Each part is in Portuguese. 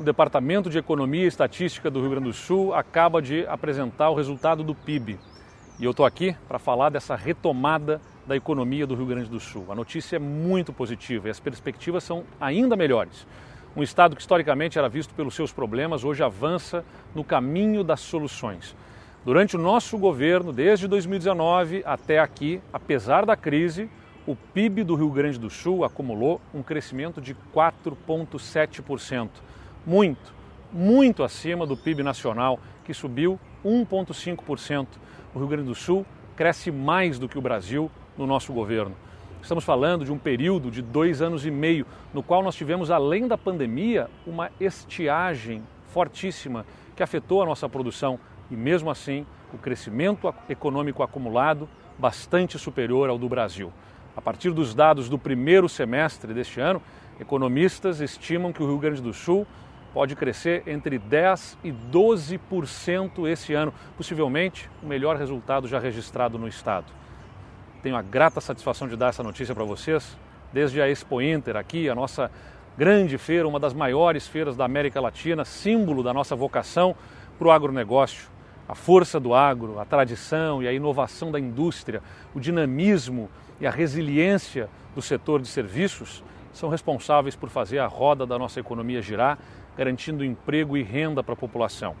O Departamento de Economia e Estatística do Rio Grande do Sul acaba de apresentar o resultado do PIB. E eu estou aqui para falar dessa retomada da economia do Rio Grande do Sul. A notícia é muito positiva e as perspectivas são ainda melhores. Um estado que historicamente era visto pelos seus problemas hoje avança no caminho das soluções. Durante o nosso governo, desde 2019 até aqui, apesar da crise, o PIB do Rio Grande do Sul acumulou um crescimento de 4,7% muito, muito acima do PIB nacional, que subiu 1,5%. O Rio Grande do Sul cresce mais do que o Brasil no nosso governo. Estamos falando de um período de dois anos e meio, no qual nós tivemos, além da pandemia, uma estiagem fortíssima que afetou a nossa produção e, mesmo assim, o crescimento econômico acumulado bastante superior ao do Brasil. A partir dos dados do primeiro semestre deste ano, economistas estimam que o Rio Grande do Sul pode crescer entre 10% e 12% esse ano, possivelmente o melhor resultado já registrado no estado. Tenho a grata satisfação de dar essa notícia para vocês, desde a Expo Inter aqui, a nossa grande feira, uma das maiores feiras da América Latina, símbolo da nossa vocação para o agronegócio. A força do agro, a tradição e a inovação da indústria, o dinamismo e a resiliência do setor de serviços são responsáveis por fazer a roda da nossa economia girar garantindo emprego e renda para a população.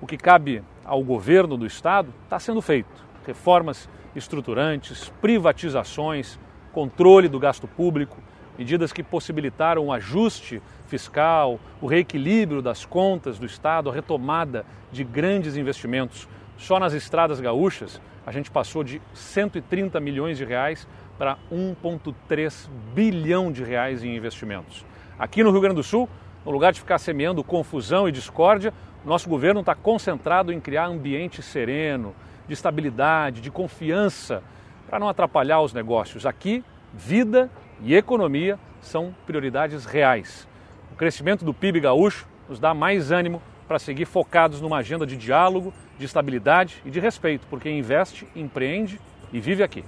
O que cabe ao governo do Estado está sendo feito. Reformas estruturantes, privatizações, controle do gasto público, medidas que possibilitaram o ajuste fiscal, o reequilíbrio das contas do Estado, a retomada de grandes investimentos. Só nas estradas gaúchas, a gente passou de 130 milhões de reais para 1,3 bilhão de reais em investimentos. Aqui no Rio Grande do Sul, no lugar de ficar semeando confusão e discórdia, nosso governo está concentrado em criar ambiente sereno, de estabilidade, de confiança, para não atrapalhar os negócios. Aqui, vida e economia são prioridades reais. O crescimento do PIB gaúcho nos dá mais ânimo para seguir focados numa agenda de diálogo, de estabilidade e de respeito por quem investe, empreende e vive aqui.